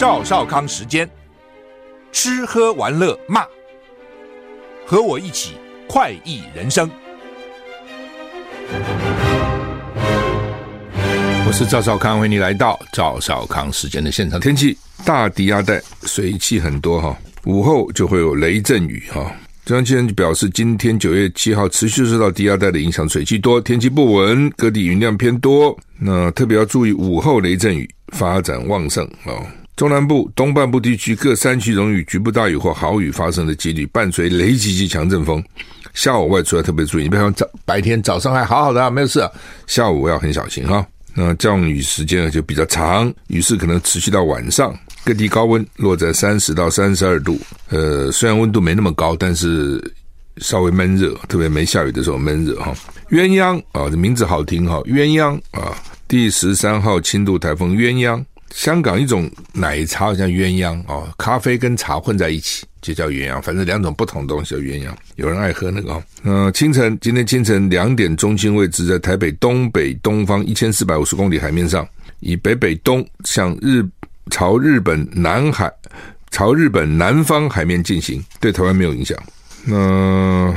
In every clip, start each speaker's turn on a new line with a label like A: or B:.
A: 赵少康时间，吃喝玩乐骂，和我一起快意人生。我是赵少康，欢迎你来到赵少康时间的现场。天气大低压带水汽很多哈，午后就会有雷阵雨哈。中央气象局表示，今天九月七号持续受到低压带的影响，水汽多，天气不稳，各地云量偏多。那特别要注意午后雷阵雨发展旺盛啊。中南部、东半部地区各山区容易局部大雨或豪雨发生的几率，伴随雷击及强阵风。下午外出要特别注意，你比方早白天早上还好好的、啊，没有事、下午要很小心哈。那降雨时间就比较长，雨势可能持续到晚上。各地高温落在三十到三十二度，呃，虽然温度没那么高，但是稍微闷热，特别没下雨的时候闷热哈。鸳鸯啊，这名字好听哈，鸳鸯啊，第十三号轻度台风鸳鸯。香港一种奶茶好像鸳鸯哦，咖啡跟茶混在一起就叫鸳鸯，反正两种不同的东西叫鸳鸯。有人爱喝那个哦。嗯，清晨今天清晨两点中心位置在台北东北东方一千四百五十公里海面上，以北北东向日。朝日本南海，朝日本南方海面进行，对台湾没有影响。那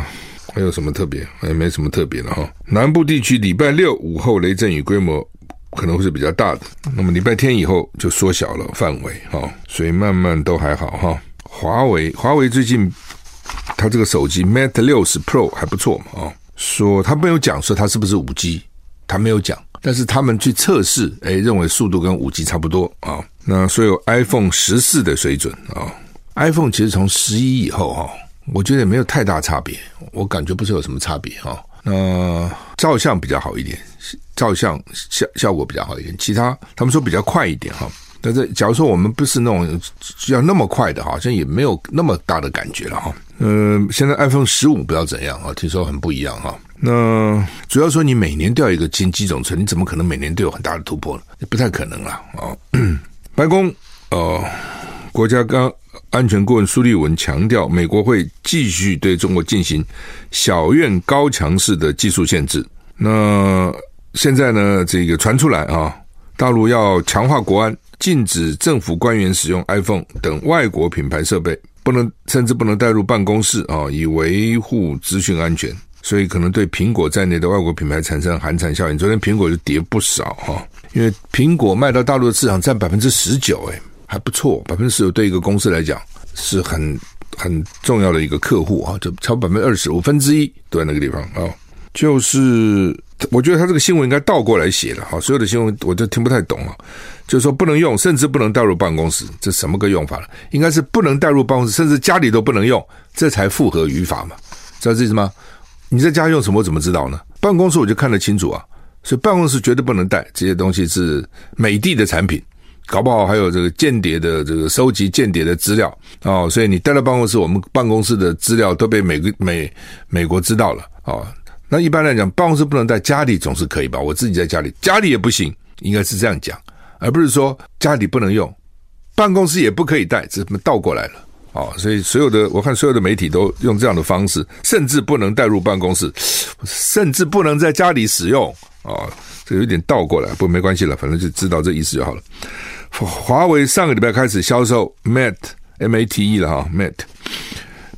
A: 还有什么特别？也没什么特别的哈。南部地区礼拜六午后雷阵雨规模可能会是比较大的，那么礼拜天以后就缩小了范围哈，所以慢慢都还好哈。华为华为最近它这个手机 Mate 60 Pro 还不错嘛啊，说他没有讲说它是不是五 G，他没有讲。但是他们去测试，哎，认为速度跟五 G 差不多啊。那所有 iPhone 十四的水准啊，iPhone 其实从十一以后哈，我觉得也没有太大差别，我感觉不是有什么差别哈。那照相比较好一点，照相效效果比较好一点，其他他们说比较快一点哈。但是假如说我们不是那种要那么快的，好像也没有那么大的感觉了哈。嗯，现在 iPhone 十五不知道怎样啊，听说很不一样哈。那主要说，你每年掉一个新机种出来，你怎么可能每年都有很大的突破呢？不太可能了啊！白宫呃，国家刚安全顾问苏利文强调，美国会继续对中国进行小院高墙式的技术限制。那现在呢，这个传出来啊，大陆要强化国安，禁止政府官员使用 iPhone 等外国品牌设备，不能甚至不能带入办公室啊，以维护资讯安全。所以可能对苹果在内的外国品牌产生寒蝉效应。昨天苹果就跌不少哈，因为苹果卖到大陆的市场占百分之十九，哎，还不错，百分之十九对一个公司来讲是很很重要的一个客户啊，就超百分之二十五分之一都在那个地方啊。就是我觉得他这个新闻应该倒过来写的哈，所有的新闻我都听不太懂了。就是说不能用，甚至不能带入办公室，这什么个用法了？应该是不能带入办公室，甚至家里都不能用，这才符合语法嘛？知道这意思吗？你在家用什么？我怎么知道呢？办公室我就看得清楚啊，所以办公室绝对不能带这些东西，是美的的产品，搞不好还有这个间谍的这个收集间谍的资料哦，所以你带到办公室，我们办公室的资料都被美国美美国知道了哦。那一般来讲，办公室不能带，家里总是可以吧？我自己在家里，家里也不行，应该是这样讲，而不是说家里不能用，办公室也不可以带，这么倒过来了。哦，所以所有的我看所有的媒体都用这样的方式，甚至不能带入办公室，甚至不能在家里使用。哦，这有点倒过来，不过没关系了，反正就知道这意思就好了。华为上个礼拜开始销售 Mate M A T E 了哈，Mate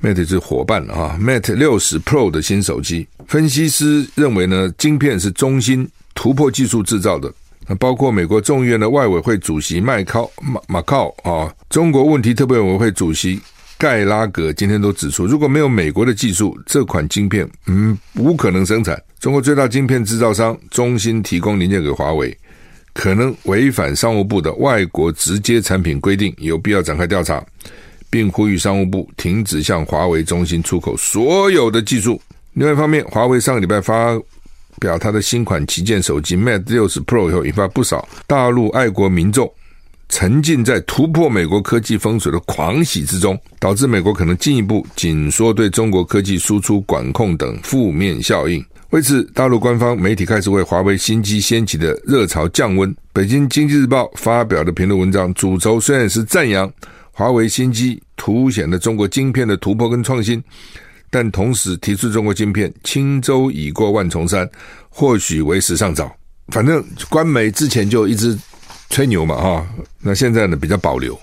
A: Mate 是伙伴了哈，Mate 六十 Pro 的新手机，分析师认为呢，晶片是中芯突破技术制造的。那包括美国众议院的外委会主席麦考马马考啊，中国问题特别委员会主席盖拉格今天都指出，如果没有美国的技术，这款晶片嗯无可能生产。中国最大晶片制造商中芯提供零件给华为，可能违反商务部的外国直接产品规定，有必要展开调查，并呼吁商务部停止向华为、中心出口所有的技术。另外一方面，华为上个礼拜发。表他的新款旗舰手机 Mate 60 Pro 以后，引发不少大陆爱国民众沉浸在突破美国科技封锁的狂喜之中，导致美国可能进一步紧缩对中国科技输出管控等负面效应。为此，大陆官方媒体开始为华为新机掀起的热潮降温。北京经济日报发表的评论文章，主轴虽然是赞扬华为新机凸显了中国晶片的突破跟创新。但同时提出，中国晶片轻舟已过万重山，或许为时尚早。反正官媒之前就一直吹牛嘛，哈。那现在呢，比较保留，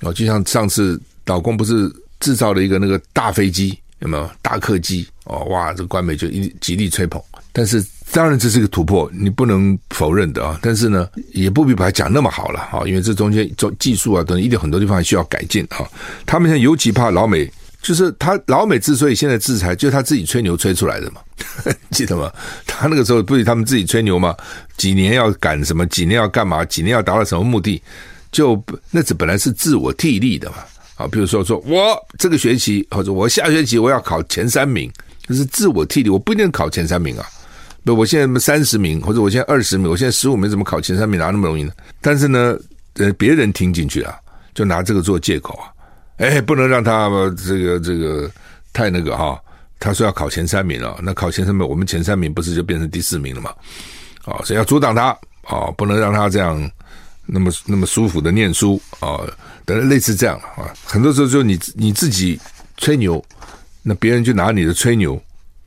A: 哦，就像上次老公不是制造了一个那个大飞机，有没有大客机？哦，哇，这个官媒就一极力吹捧。但是当然这是一个突破，你不能否认的啊。但是呢，也不必把它讲那么好了哈，因为这中间做技术啊等一定很多地方还需要改进啊。他们现在尤其怕老美。就是他老美之所以现在制裁，就是他自己吹牛吹出来的嘛，记得吗？他那个时候不是他们自己吹牛吗？几年要赶什么？几年要干嘛？几年要达到什么目的？就那这本来是自我替力的嘛。啊，比如说说我这个学期或者我下学期我要考前三名，这是自我替力，我不一定考前三名啊。不，我现在三十名或者我现在二十名，我现在十五名，怎么考前三名哪那么容易呢？但是呢，呃，别人听进去了，就拿这个做借口啊。哎，不能让他这个这个太那个哈。他说要考前三名了，那考前三名，我们前三名不是就变成第四名了吗？啊，所以要阻挡他啊，不能让他这样那么那么舒服的念书啊，等类似这样啊。很多时候就你你自己吹牛，那别人就拿你的吹牛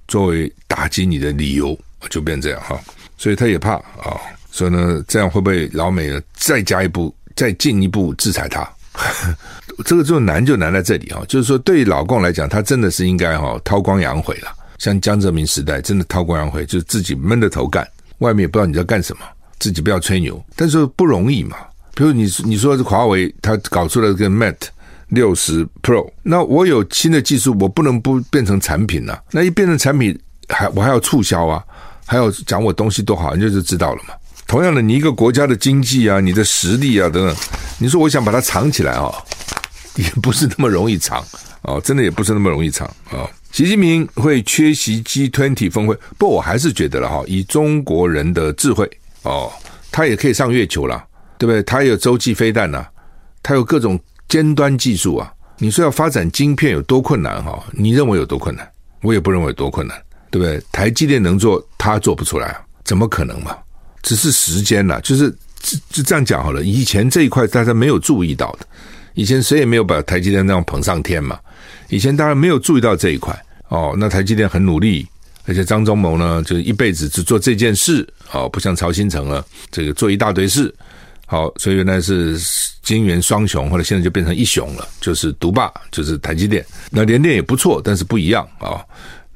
A: 作为打击你的理由，就变这样哈。所以他也怕啊，所以呢，这样会不会老美呢再加一步，再进一步制裁他？这个就难就难在这里哈，就是说对老共来讲，他真的是应该哈韬光养晦了。像江泽民时代，真的韬光养晦，就是自己闷着头干，外面也不知道你在干什么，自己不要吹牛。但是不容易嘛，比如你你说是华为，他搞出了个 Mate 六十 Pro，那我有新的技术，我不能不变成产品呐、那一变成产品，还我还要促销啊，还要讲我东西多好，你就就知道了嘛。同样的，你一个国家的经济啊，你的实力啊等等，你说我想把它藏起来啊、哦，也不是那么容易藏哦，真的也不是那么容易藏啊、哦。习近平会缺席 G20 峰会，不我还是觉得了哈，以中国人的智慧哦，他也可以上月球了，对不对？他有洲际飞弹呐，他有各种尖端技术啊。你说要发展晶片有多困难哈？你认为有多困难？我也不认为有多困难，对不对？台积电能做，他做不出来？怎么可能嘛？只是时间了，就是就就这样讲好了。以前这一块大家没有注意到的，以前谁也没有把台积电那样捧上天嘛。以前大家没有注意到这一块哦。那台积电很努力，而且张忠谋呢，就一辈子只做这件事哦，不像曹新成了，这个做一大堆事。好，所以原来是金元双雄，后来现在就变成一雄了，就是独霸，就是台积电。那联电也不错，但是不一样啊。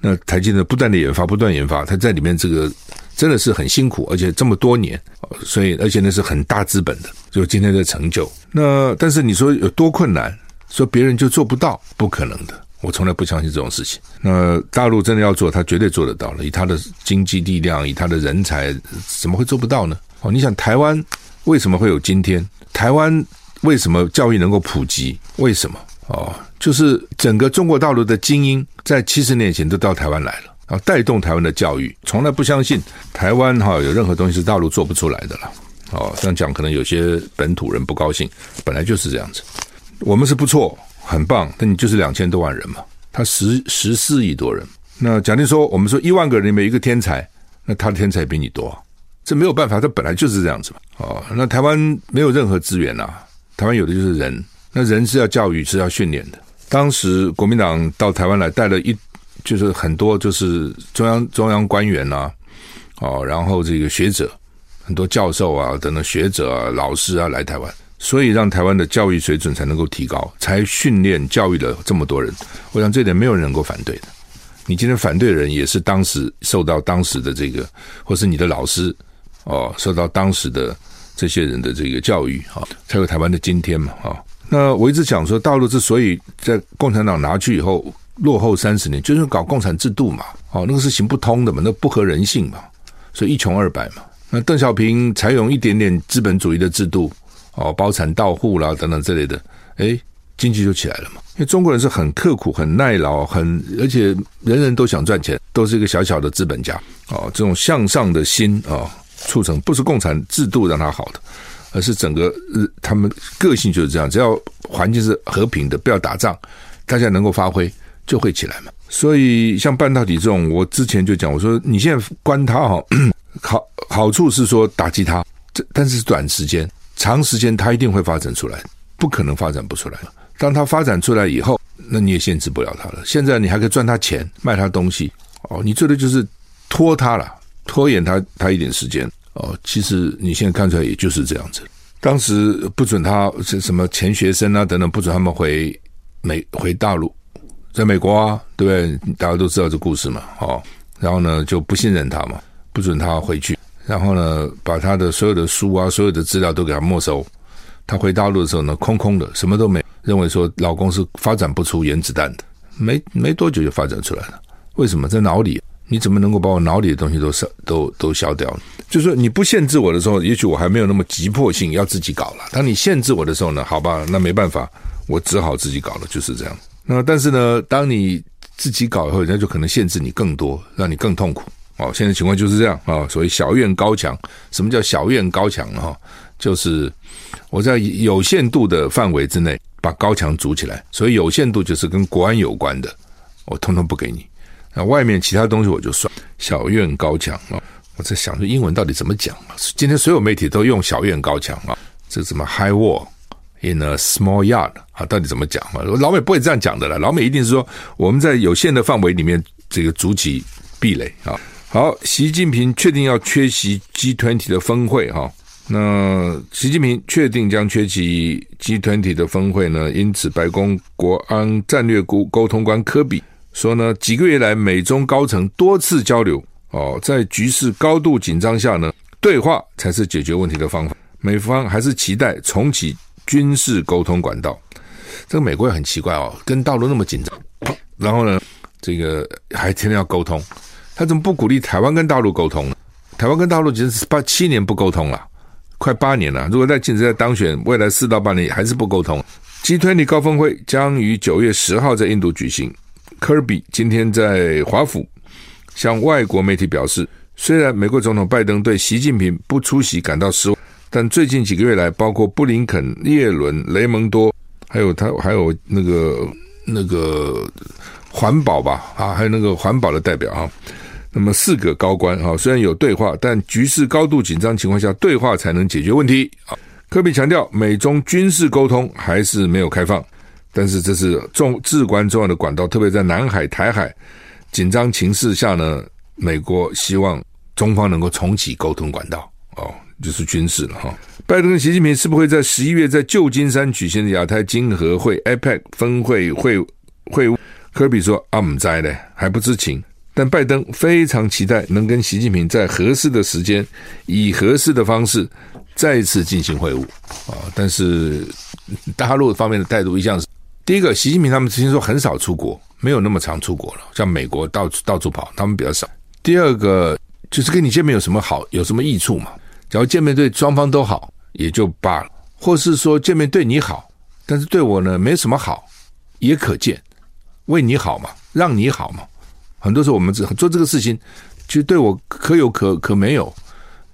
A: 那台积电不断的研发，不断研发，它在里面这个。真的是很辛苦，而且这么多年，所以而且那是很大资本的，就今天的成就。那但是你说有多困难，说别人就做不到，不可能的。我从来不相信这种事情。那大陆真的要做，他绝对做得到了。以他的经济力量，以他的人才，怎么会做不到呢？哦，你想台湾为什么会有今天？台湾为什么教育能够普及？为什么？哦，就是整个中国大陆的精英在七十年前都到台湾来了。啊，带动台湾的教育，从来不相信台湾哈有任何东西是大陆做不出来的了。哦，这样讲可能有些本土人不高兴，本来就是这样子。我们是不错，很棒，但你就是两千多万人嘛，他十十四亿多人。那假定说，我们说一万个人里面一个天才，那他的天才比你多，这没有办法，他本来就是这样子嘛。哦，那台湾没有任何资源呐，台湾有的就是人，那人是要教育，是要训练的。当时国民党到台湾来，带了一。就是很多就是中央中央官员呐、啊，哦，然后这个学者，很多教授啊等等学者啊老师啊来台湾，所以让台湾的教育水准才能够提高，才训练教育了这么多人。我想这点没有人能够反对的。你今天反对的人也是当时受到当时的这个，或是你的老师哦，受到当时的这些人的这个教育啊，才有台湾的今天嘛啊。那我一直讲说，大陆之所以在共产党拿去以后。落后三十年，就是搞共产制度嘛，哦，那个是行不通的嘛，那不合人性嘛，所以一穷二白嘛。那邓小平采用一点点资本主义的制度，哦，包产到户啦等等之类的，诶，经济就起来了嘛。因为中国人是很刻苦、很耐劳、很而且人人都想赚钱，都是一个小小的资本家，哦，这种向上的心啊、哦，促成不是共产制度让他好的，而是整个他们个性就是这样，只要环境是和平的，不要打仗，大家能够发挥。就会起来嘛，所以像半导体这种，我之前就讲，我说你现在关它哈，好好处是说打击它，这但是短时间，长时间它一定会发展出来，不可能发展不出来。当它发展出来以后，那你也限制不了它了。现在你还可以赚它钱，卖它东西哦，你做的就是拖它了，拖延它它一点时间哦。其实你现在看出来也就是这样子，当时不准他什么钱学森啊等等，不准他们回美回大陆，在美国啊，对不对？大家都知道这故事嘛，哦，然后呢就不信任他嘛，不准他回去，然后呢把他的所有的书啊、所有的资料都给他没收。他回大陆的时候呢，空空的，什么都没，认为说老公是发展不出原子弹的，没没多久就发展出来了。为什么在脑里？你怎么能够把我脑里的东西都烧都都消掉？就是说你不限制我的时候，也许我还没有那么急迫性要自己搞了。当你限制我的时候呢，好吧，那没办法，我只好自己搞了，就是这样。那但是呢，当你自己搞以后，人家就可能限制你更多，让你更痛苦。哦，现在情况就是这样啊。所谓小院高墙，什么叫小院高墙呢？就是我在有限度的范围之内把高墙筑起来，所以有限度就是跟国安有关的，我通通不给你。那外面其他东西我就算。小院高墙啊，我在想说英文到底怎么讲啊？今天所有媒体都用小院高墙啊，这什么 high wall in a small yard 啊，到底怎么讲啊？老美不会这样讲的了，老美一定是说我们在有限的范围里面这个筑起壁垒啊。好，习近平确定要缺席 G20 的峰会哈。那习近平确定将缺席 G20 的峰会呢？因此，白宫国安战略沟沟通官科比说呢，几个月来美中高层多次交流哦，在局势高度紧张下呢，对话才是解决问题的方法。美方还是期待重启军事沟通管道。这个美国也很奇怪哦，跟大陆那么紧张，然后呢，这个还天天要沟通，他怎么不鼓励台湾跟大陆沟通呢？台湾跟大陆已经是八七年不沟通了。快八年了，如果在现在当选，未来四到八年还是不沟通。G20 高峰会将于九月十号在印度举行。科比今天在华府向外国媒体表示，虽然美国总统拜登对习近平不出席感到失望，但最近几个月来，包括布林肯、叶伦、雷蒙多，还有他，还有那个那个环保吧，啊，还有那个环保的代表啊。那么四个高官啊，虽然有对话，但局势高度紧张情况下，对话才能解决问题。啊，科比强调，美中军事沟通还是没有开放，但是这是重至关重要的管道，特别在南海、台海紧张情势下呢，美国希望中方能够重启沟通管道。哦，就是军事了哈。拜登跟习近平是不会在十一月在旧金山举行的亚太经合会 （APEC） 峰会会会晤？科比说：“啊，唔知咧，还不知情。”但拜登非常期待能跟习近平在合适的时间，以合适的方式再次进行会晤啊！但是大陆方面的态度一向是：第一个，习近平他们之前说很少出国，没有那么常出国了，像美国到处到处跑，他们比较少。第二个就是跟你见面有什么好，有什么益处嘛？假如见面对双方都好，也就罢了；或是说见面对你好，但是对我呢没什么好，也可见，为你好嘛，让你好嘛。很多时候我们只做这个事情，其实对我可有可可没有，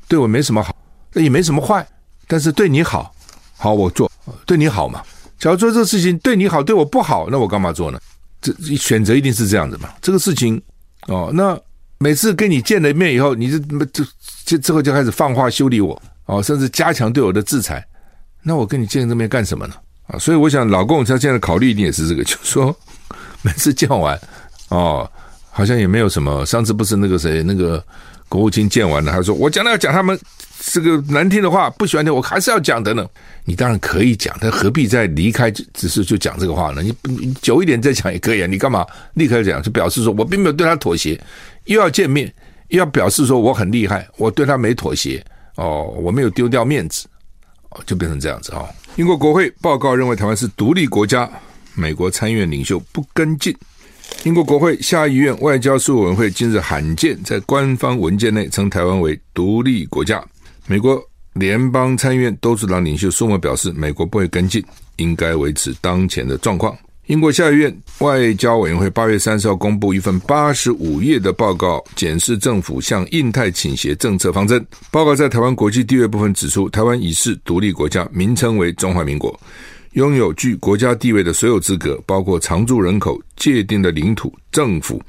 A: 对我没什么好，那也没什么坏，但是对你好，好我做，对你好嘛。假如做这个事情对你好，对我不好，那我干嘛做呢？这选择一定是这样子嘛。这个事情哦，那每次跟你见了面以后，你就就就之后就开始放话修理我哦，甚至加强对我的制裁，那我跟你见这面干什么呢？啊，所以我想老共他现在考虑一定也是这个，就是说 每次见完哦。好像也没有什么。上次不是那个谁，那个国务卿见完了，他说：“我讲了要讲他们这个难听的话，不喜欢听，我还是要讲的呢。”你当然可以讲，但何必在离开只是就讲这个话呢？你你久一点再讲也可以啊。你干嘛立刻讲？就表示说我并没有对他妥协，又要见面，又要表示说我很厉害，我对他没妥协哦，我没有丢掉面子哦，就变成这样子啊。英国国会报告认为台湾是独立国家，美国参议院领袖不跟进。英国国会下议院外交事务委员会今日罕见在官方文件内称台湾为独立国家。美国联邦参议院多数党领袖苏默表示，美国不会跟进，应该维持当前的状况。英国下议院外交委员会八月三十号公布一份八十五页的报告，检视政府向印太倾斜政策方针。报告在台湾国际地位部分指出，台湾已是独立国家，名称为中华民国。拥有具国家地位的所有资格，包括常住人口、界定的领土、政府，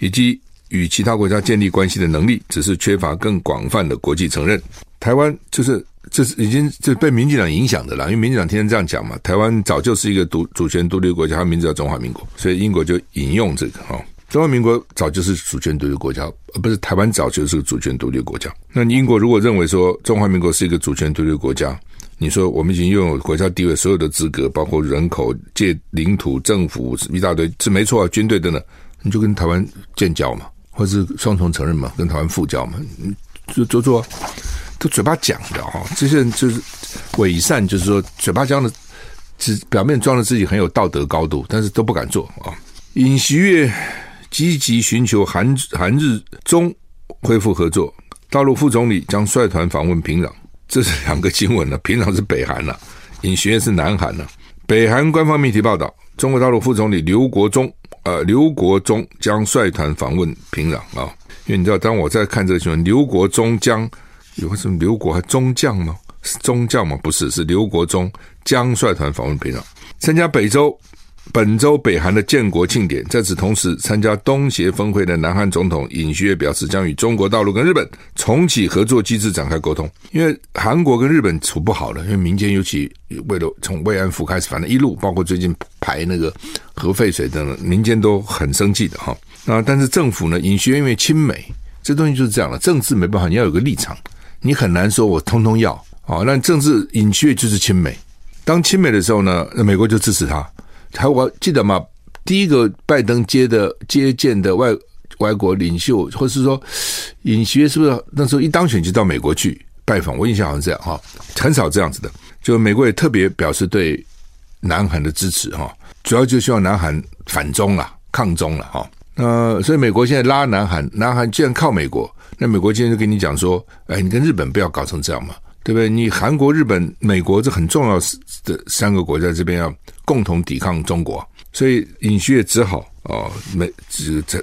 A: 以及与其他国家建立关系的能力，只是缺乏更广泛的国际承认。台湾就是这是已经就被民进党影响的了，因为民进党天天这样讲嘛。台湾早就是一个独主权独立国家，它名字叫中华民国，所以英国就引用这个哈。中华民国早就是主权独立国家，而不是台湾早就是主权独立国家。那英国如果认为说中华民国是一个主权独立国家，你说我们已经拥有国家地位所有的资格，包括人口、界领土、政府一大堆，是没错啊，军队等等，你就跟台湾建交嘛，或是双重承认嘛，跟台湾复交嘛，就做做，都嘴巴讲的哈，这些人就是伪善，就是说嘴巴讲的，只表面装的自己很有道德高度，但是都不敢做啊。尹锡悦积极寻求韩韩日中恢复合作，大陆副总理将率团访问平壤。这是两个新闻呢，平壤是北韩了，尹锡悦是南韩了。北韩官方媒体报道，中国大陆副总理刘国中，呃，刘国忠将率团访问平壤啊。因为你知道，当我在看这个新闻，刘国忠将有个什么刘国还中将吗？是中将吗？不是，是刘国忠将率团访问平壤，参加北周。本周北韩的建国庆典，在此同时，参加东协峰会的南韩总统尹锡悦表示，将与中国大陆跟日本重启合作机制展开沟通。因为韩国跟日本处不好了，因为民间尤其为了从慰安妇开始，反正一路包括最近排那个核废水等等，民间都很生气的哈。那但是政府呢，尹锡悦因为亲美，这东西就是这样了，政治没办法，你要有个立场，你很难说我通通要啊。那政治尹锡悦就是亲美，当亲美的时候呢，那美国就支持他。还我记得吗？第一个拜登接的接见的外外国领袖，或是说尹锡悦是不是那时候一当选就到美国去拜访？我印象好像这样哈，很少这样子的。就美国也特别表示对南韩的支持哈，主要就希望南韩反中了、抗中了哈。那所以美国现在拉南韩，南韩既然靠美国，那美国今天就跟你讲说，哎，你跟日本不要搞成这样嘛。对不对？你韩国、日本、美国这很重要的三个国家这边要共同抵抗中国，所以尹锡悦只好哦，美只在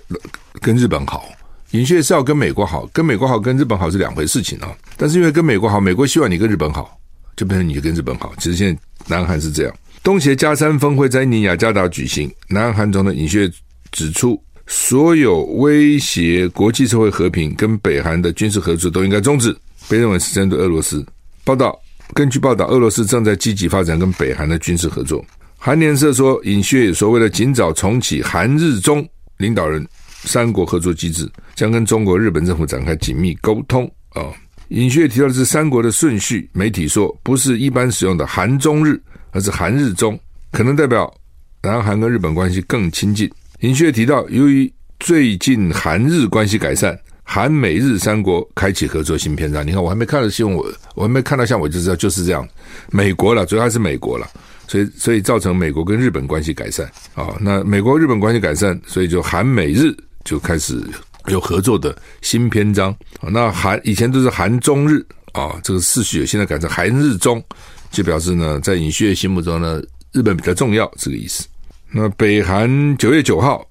A: 跟日本好。尹锡悦是要跟美国好，跟美国好，跟日本好是两回事情啊。但是因为跟美国好，美国希望你跟日本好，就变成你跟日本好。其实现在南韩是这样。东协加三峰会在尼雅加达举行，南韩总统尹锡悦指出，所有威胁国际社会和平跟北韩的军事合作都应该终止。被认为是针对俄罗斯。报道，根据报道，俄罗斯正在积极发展跟北韩的军事合作。韩联社说，尹锡悦说，为了尽早重启韩日中领导人三国合作机制，将跟中国、日本政府展开紧密沟通。啊，尹锡悦提到的是三国的顺序，媒体说不是一般使用的韩中日，而是韩日中，可能代表南韩跟日本关系更亲近。尹锡悦提到，由于最近韩日关系改善。韩美日三国开启合作新篇章。你看，我还没看到新闻，我我还没看到像我就知道就是这样。美国了，主要还是美国了，所以所以造成美国跟日本关系改善啊。那美国日本关系改善，所以就韩美日就开始有合作的新篇章。那韩以前都是韩中日啊，这个次序现在改成韩日中，就表示呢，在尹锡悦心目中呢，日本比较重要，这个意思。那北韩九月九号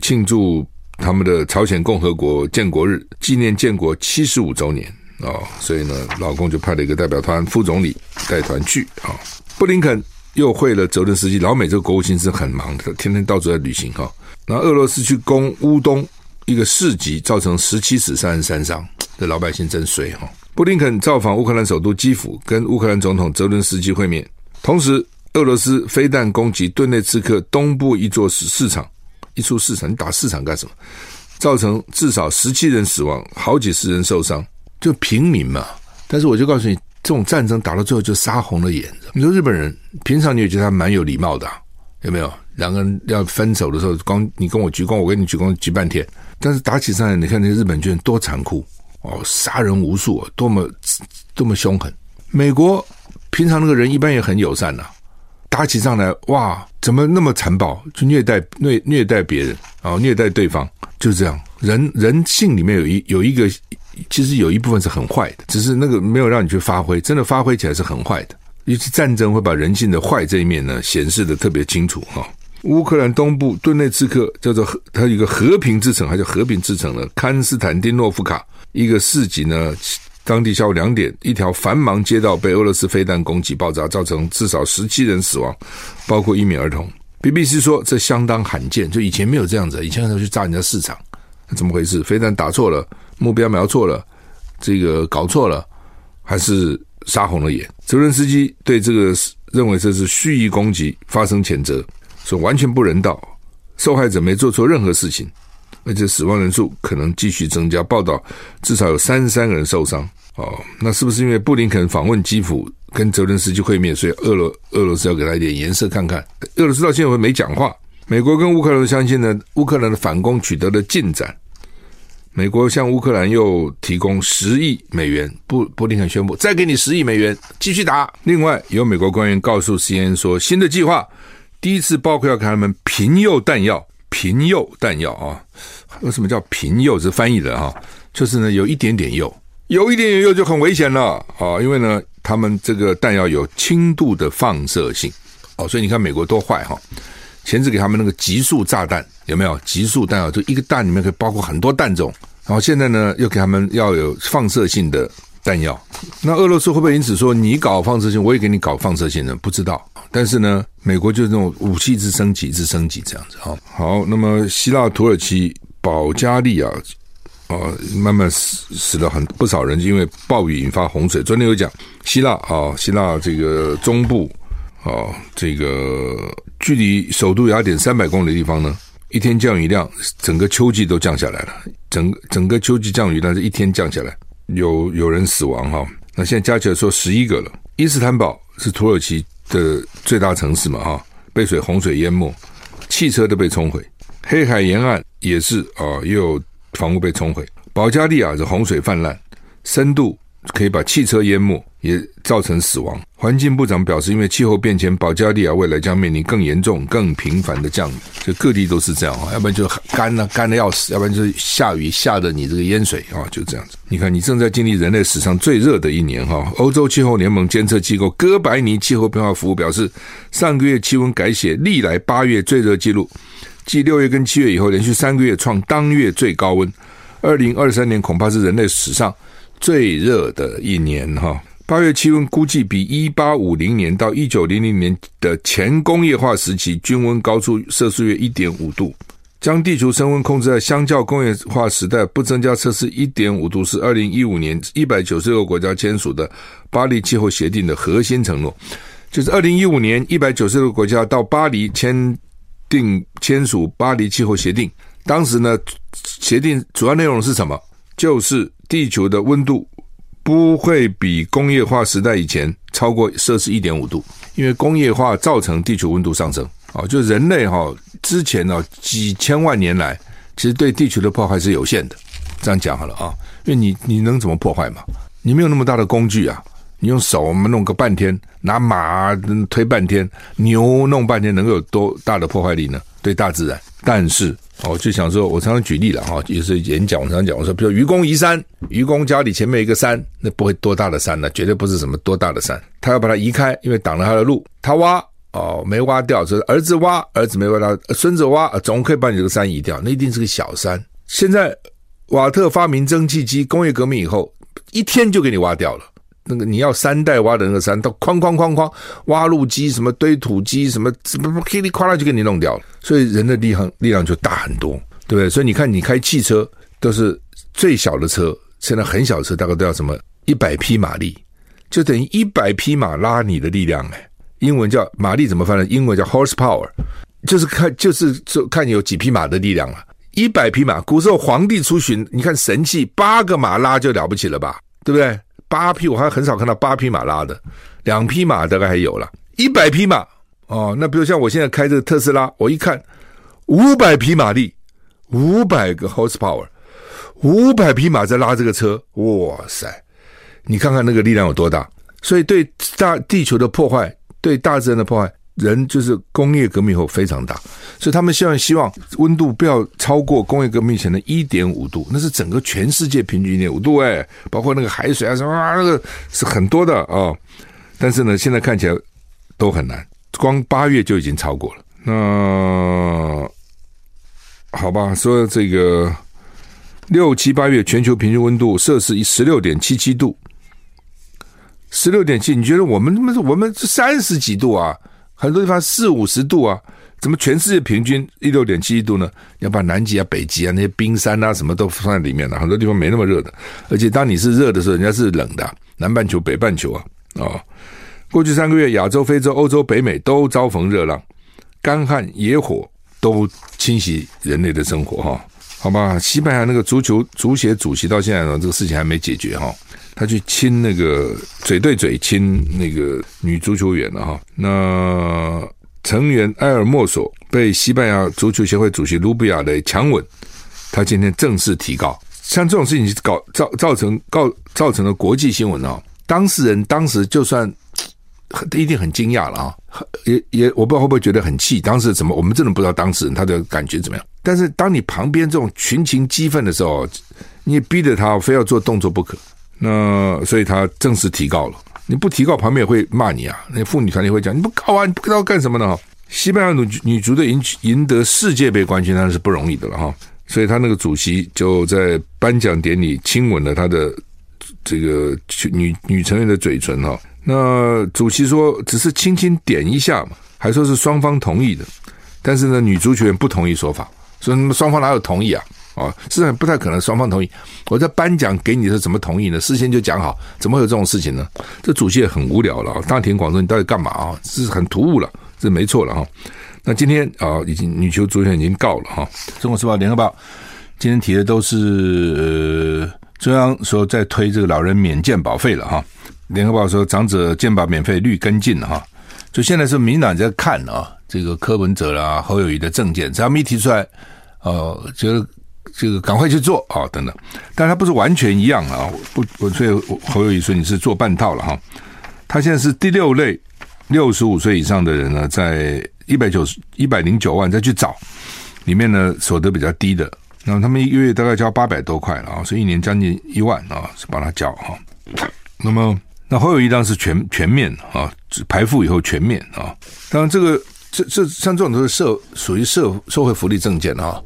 A: 庆祝。他们的朝鲜共和国建国日纪念建国七十五周年啊、哦，所以呢，老公就派了一个代表团，副总理带团去啊、哦。布林肯又会了泽伦斯基，老美这个国务卿是很忙的，天天到处在旅行哈、哦。然后俄罗斯去攻乌东一个市集，造成十七死三十三伤，这老百姓真衰哈、哦。布林肯造访乌克兰首都基辅，跟乌克兰总统泽伦斯基会面，同时俄罗斯飞弹攻击顿内茨克东部一座市市场。一出市场，你打市场干什么？造成至少十七人死亡，好几十人受伤，就平民嘛。但是我就告诉你，这种战争打到最后就杀红了眼。你说日本人平常你也觉得他蛮有礼貌的，有没有？两个人要分手的时候，光你跟我鞠躬，我跟你鞠躬，鞠半天。但是打起仗来，你看那个日本军人多残酷哦，杀人无数，多么多么凶狠。美国平常那个人一般也很友善呐。打起仗来，哇，怎么那么残暴？就虐待虐虐待别人啊，虐待对方，就是这样。人人性里面有一有一个，其实有一部分是很坏的，只是那个没有让你去发挥。真的发挥起来是很坏的。尤其战争会把人性的坏这一面呢显示的特别清楚哈。乌克兰东部顿内茨克叫做它有一个和平之城，还叫和平之城呢，康斯坦丁诺夫卡一个市集呢。当地下午两点，一条繁忙街道被俄罗斯飞弹攻击爆炸，造成至少十七人死亡，包括一名儿童。BBC 说这相当罕见，就以前没有这样子，以前要去炸人家市场，怎么回事？飞弹打错了，目标瞄错了，这个搞错了，还是杀红了眼？泽伦斯基对这个认为这是蓄意攻击，发生谴责，说完全不人道，受害者没做错任何事情。而且死亡人数可能继续增加。报道至少有三十三个人受伤。哦，那是不是因为布林肯访问基辅跟泽连斯基会面，所以俄罗俄罗斯要给他一点颜色看看？俄罗斯到现在没讲话。美国跟乌克兰相信呢，乌克兰的反攻取得了进展。美国向乌克兰又提供十亿美元，布布林肯宣布再给你十亿美元，继续打。另外，有美国官员告诉 CNN 说，新的计划第一次包括要给他们平诱弹药，平诱弹药啊？为什么叫平诱？是翻译的哈，就是呢有一点点诱，有一点点诱就很危险了啊，因为呢他们这个弹药有轻度的放射性哦，所以你看美国多坏哈。前次给他们那个极速炸弹有没有？极速弹药就一个弹里面可以包括很多弹种，然后现在呢又给他们要有放射性的弹药。那俄罗斯会不会因此说你搞放射性，我也给你搞放射性的？不知道。但是呢，美国就是那种武器一直升级，一直升级这样子。好，好，那么希腊、土耳其、保加利亚哦，慢慢死死了很不少人，因为暴雨引发洪水。昨天有讲希腊啊，希腊这个中部。哦，这个距离首都雅典三百公里的地方呢，一天降雨量整个秋季都降下来了，整整个秋季降雨但是一天降下来，有有人死亡哈。那现在加起来说十一个了。伊斯坦堡是土耳其的最大城市嘛哈，被水洪水淹没，汽车都被冲毁。黑海沿岸也是啊，也有房屋被冲毁。保加利亚是洪水泛滥，深度可以把汽车淹没。也造成死亡。环境部长表示，因为气候变迁，保加利亚未来将面临更严重、更频繁的降雨。就各地都是这样啊，要不然就干了，干的要死；要不然就是下雨下的你这个淹水啊，就这样子。你看，你正在经历人类史上最热的一年哈。欧洲气候联盟监测机构哥白尼气候变化服务表示，上个月气温改写历来八月最热纪录，继六月跟七月以后，连续三个月创当月最高温。二零二三年恐怕是人类史上最热的一年哈。八月气温估计比一八五零年到一九零零年的前工业化时期均温高出摄氏约一点五度。将地球升温控制在相较工业化时代不增加摄氏一点五度，是二零一五年一百九十个国家签署的巴黎气候协定的核心承诺。就是二零一五年一百九十个国家到巴黎签定签署巴黎气候协定，当时呢，协定主要内容是什么？就是地球的温度。不会比工业化时代以前超过摄氏一点五度，因为工业化造成地球温度上升。啊，就人类哈之前呢几千万年来，其实对地球的破坏是有限的。这样讲好了啊，因为你你能怎么破坏嘛？你没有那么大的工具啊，你用手我们弄个半天，拿马推半天，牛弄半天，能够有多大的破坏力呢？对大自然，但是。哦，就想说，我常常举例了哈，有时候演讲我常常讲，我说，比如愚公移山，愚公家里前面一个山，那不会多大的山呢，绝对不是什么多大的山，他要把它移开，因为挡了他的路。他挖哦，没挖掉，就是儿子挖，儿子没挖到，孙子挖，总可以把你这个山移掉，那一定是个小山。现在瓦特发明蒸汽机，工业革命以后，一天就给你挖掉了。那个你要三代挖的那个山，都哐哐哐哐，挖路机什么堆土机什么，什么噼里啪啦就给你弄掉了。所以人的力量力量就大很多，对不对？所以你看，你开汽车都是最小的车，现在很小的车大概都要什么一百匹马力，就等于一百匹马拉你的力量哎。英文叫马力怎么翻呢？英文叫 horsepower，就是看就是就看你有几匹马的力量了。一百匹马，古时候皇帝出巡，你看神器八个马拉就了不起了吧，对不对？八匹，我还很少看到八匹马拉的，两匹马大概还有了，一百匹马哦。那比如像我现在开这个特斯拉，我一看五百匹马力，五百个 horsepower，五百匹马在拉这个车，哇塞！你看看那个力量有多大。所以对大地球的破坏，对大自然的破坏。人就是工业革命后非常大，所以他们希望希望温度不要超过工业革命前的一点五度，那是整个全世界平均一点五度哎，包括那个海水啊什么啊，那个是很多的啊、但是呢，现在看起来都很难，光八月就已经超过了。那好吧，说这个六七八月全球平均温度摄氏十六点七七度，十六点七，你觉得我们他妈我们是三十几度啊？很多地方四五十度啊，怎么全世界平均一六点七一度呢？要把南极啊、北极啊那些冰山啊什么都放在里面了，很多地方没那么热的。而且当你是热的时候，人家是冷的，南半球、北半球啊，哦，过去三个月，亚洲、非洲、欧洲、北美都遭逢热浪，干旱、野火都侵袭人类的生活哈。好吧，西班牙那个足球足协主席到现在呢，这个事情还没解决哈。他去亲那个嘴对嘴亲那个女足球员了哈。那成员埃尔莫索被西班牙足球协会主席卢比亚雷强吻，他今天正式提告。像这种事情搞造造成告造成了国际新闻啊，当事人当时就算他一定很惊讶了啊，也也我不知道会不会觉得很气，当时怎么我们真的不知道当事人他的感觉怎么样。但是当你旁边这种群情激愤的时候，你逼着他非要做动作不可，那所以他正式提告了。你不提告，旁边也会骂你啊，那妇女团体会讲你不告啊，你不知道干什么呢？西班牙女女足队赢赢得世界杯冠军当然是不容易的了哈。所以他那个主席就在颁奖典礼亲吻了他的这个女女成员的嘴唇哈。那主席说只是轻轻点一下嘛，还说是双方同意的。但是呢，女足球员不同意说法，说你们双方哪有同意啊？哦，实上不太可能双方同意。我在颁奖给你的怎么同意呢？事先就讲好，怎么会有这种事情呢？这主席也很无聊了啊。大庭广众，你到底干嘛啊？是很突兀了，这没错了哈。那今天啊，已经女球足球已经告了哈。中国时报、联合报今天提的都是呃，中央说在推这个老人免健保费了哈。联合报说长者健保免费率跟进了哈。就现在是民进党在看啊，这个柯文哲啦、侯友谊的证件，只要没提出来，呃，就这个赶快去做啊等等。但他不是完全一样啊，不，我所以侯友宜说你是做半套了哈。他现在是第六类六十五岁以上的人呢，在。一百九十一百零九万，再去找里面呢，所得比较低的，那么他们一个月大概交八百多块了啊，所以一年将近一万啊，是帮他交哈。那么那侯友宜当然是全全面啊，排付以后全面啊。当然这个这这像这种都是社属于社社会福利证件啊。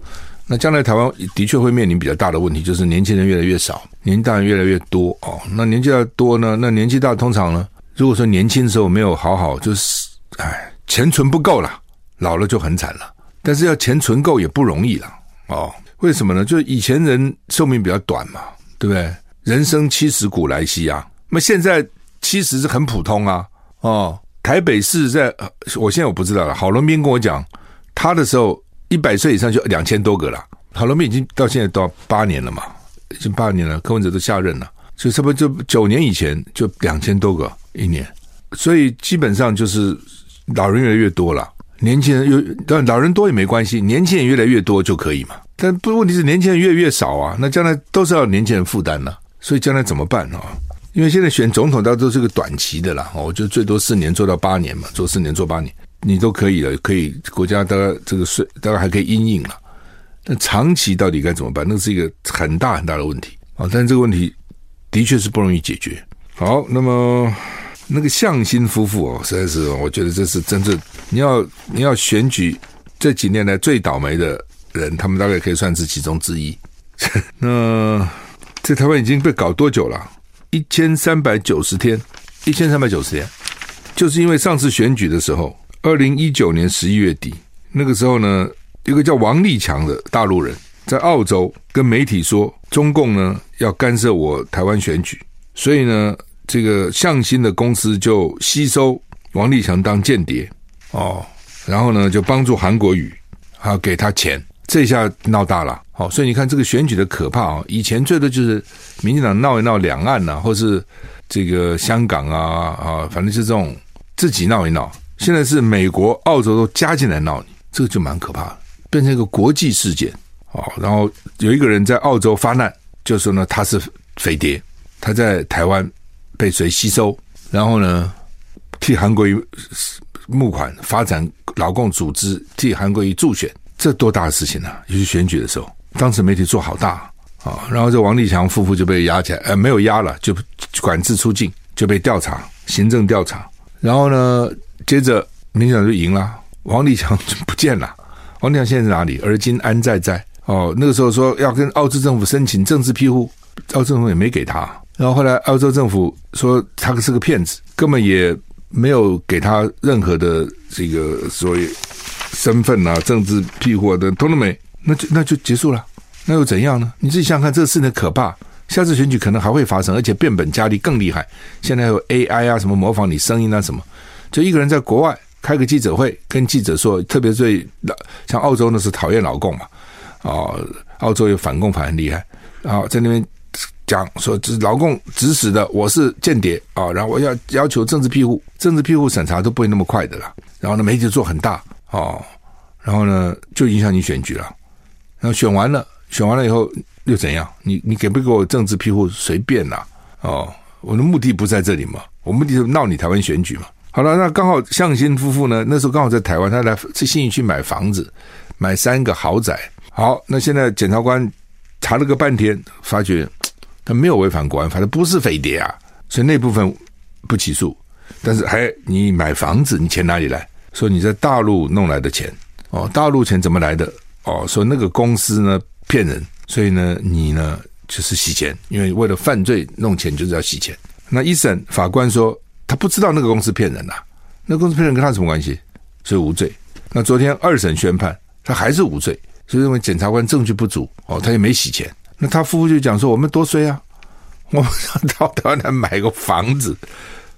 A: 那将来台湾的确会面临比较大的问题，就是年轻人越来越少，年纪大人越来越多哦。那年纪大多呢，那年纪大通常呢，如果说年轻的时候没有好好，就是哎。钱存不够了，老了就很惨了。但是要钱存够也不容易了哦。为什么呢？就以前人寿命比较短嘛，对不对？人生七十古来稀啊。那么现在七十是很普通啊。哦，台北市在，我现在我不知道了。郝龙斌跟我讲，他的时候一百岁以上就两千多个了。郝龙斌已经到现在到八年了嘛，已经八年了。柯文哲都下任了，所以差不多就九年以前就两千多个一年。所以基本上就是。老人越来越多了，年轻人又但老人多也没关系，年轻人越来越多就可以嘛。但不，问题是年轻人越来越少啊，那将来都是要年轻人负担了。所以将来怎么办啊？因为现在选总统，大家都是个短期的啦，我就最多四年做到八年嘛，做四年做八年，你都可以了，可以国家大概这个税大概还可以因应了。但长期到底该怎么办？那是一个很大很大的问题啊。但这个问题的确是不容易解决。好，那么。那个向心夫妇哦，实在是，我觉得这是真正你要你要选举这几年来最倒霉的人，他们大概可以算是其中之一。那在台湾已经被搞多久了？一千三百九十天，一千三百九十天，就是因为上次选举的时候，二零一九年十一月底，那个时候呢，一个叫王立强的大陆人在澳洲跟媒体说，中共呢要干涉我台湾选举，所以呢。这个向心的公司就吸收王立强当间谍哦，然后呢就帮助韩国瑜，还要给他钱，这下闹大了。好、哦，所以你看这个选举的可怕啊、哦！以前最多就是民进党闹一闹两岸呐、啊，或是这个香港啊啊，反正就这种自己闹一闹。现在是美国、澳洲都加进来闹你，这个就蛮可怕的，变成一个国际事件。哦，然后有一个人在澳洲发难，就说呢他是飞碟，他在台湾。被谁吸收？然后呢，替韩国瑜募款，发展劳共组织，替韩国瑜助选，这多大的事情呢、啊？尤其选举的时候，当时媒体做好大啊。然后这王立强夫妇就被压起来，呃，没有压了，就管制出境，就被调查，行政调查。然后呢，接着民进党就赢了，王立强就不见了。王立强现在在哪里？而今安在在？哦，那个时候说要跟澳洲政府申请政治庇护，澳洲政府也没给他。然后后来，澳洲政府说他是个骗子，根本也没有给他任何的这个所谓身份啊、政治庇护啊的，通通没，那就那就结束了。那又怎样呢？你自己想想看，这事情可怕。下次选举可能还会发生，而且变本加厉，更厉害。现在还有 AI 啊，什么模仿你声音啊，什么，就一个人在国外开个记者会，跟记者说，特别对像澳洲那是讨厌老共嘛，啊，澳洲有反共反很厉害，然后在那边。讲说这是老共指使的，我是间谍啊，然后我要要求政治庇护，政治庇护审查都不会那么快的啦。然后呢，媒体做很大哦，然后呢就影响你选举了。然后选完了，选完了以后又怎样？你你给不给我政治庇护随便啦哦，我的目的不在这里嘛，我目的是闹你台湾选举嘛。好了，那刚好向心夫妇呢，那时候刚好在台湾，他来去信义区买房子，买三个豪宅。好，那现在检察官查了个半天，发觉他没有违反国安法，他不是匪谍啊，所以那部分不起诉。但是还你买房子，你钱哪里来？说你在大陆弄来的钱哦，大陆钱怎么来的？哦，说那个公司呢骗人，所以呢你呢就是洗钱，因为为了犯罪弄钱就是要洗钱。那一审法官说。他不知道那个公司骗人呐、那公司骗人跟他什么关系？所以无罪。那昨天二审宣判，他还是无罪，所以认为检察官证据不足哦，他也没洗钱。那他夫妇就讲说：“我们多衰啊，我们想到台湾来买个房子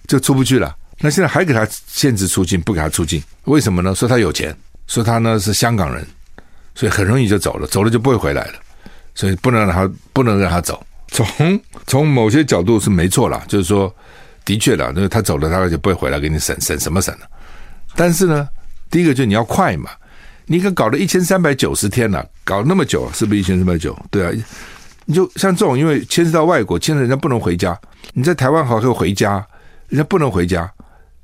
A: 就出不去了。那现在还给他限制出境，不给他出境，为什么呢？说他有钱，说他呢是香港人，所以很容易就走了，走了就不会回来了，所以不能让他不能让他走。从从某些角度是没错啦，就是说。”的确的，那他走了，他就不会回来给你审审什么审了。但是呢，第一个就是你要快嘛，你可搞了一千三百九十天了，搞那么久，是不是一千三百九？对啊，你就像这种，因为牵涉到外国，牵涉人家不能回家，你在台湾好可以回家，人家不能回家，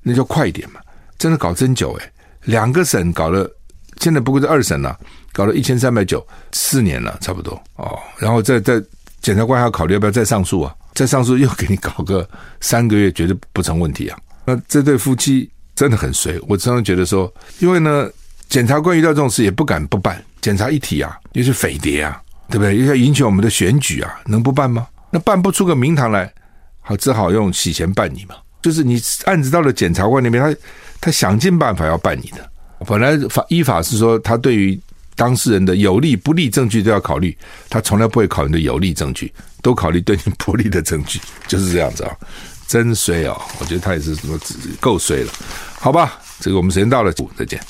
A: 那就快一点嘛。真的搞真久诶，两个省搞了，现在不过是二审了，搞了一千三百九，四年了差不多哦。然后再再检察官还要考虑要不要再上诉啊？再上诉又给你搞个三个月，绝对不成问题啊！那这对夫妻真的很衰。我常常觉得说，因为呢，检察官遇到这种事也不敢不办，检察一体啊，又是匪谍啊，对不对？又要影响我们的选举啊，能不办吗？那办不出个名堂来，好，只好用洗钱办你嘛。就是你案子到了检察官那边，他他想尽办法要办你的。本来法依法是说，他对于当事人的有利不利证据都要考虑，他从来不会考虑的有利证据。都考虑对你不利的证据，就是这样子啊，真衰啊！我觉得他也是什么够衰了，好吧？这个我们时间到了，再见。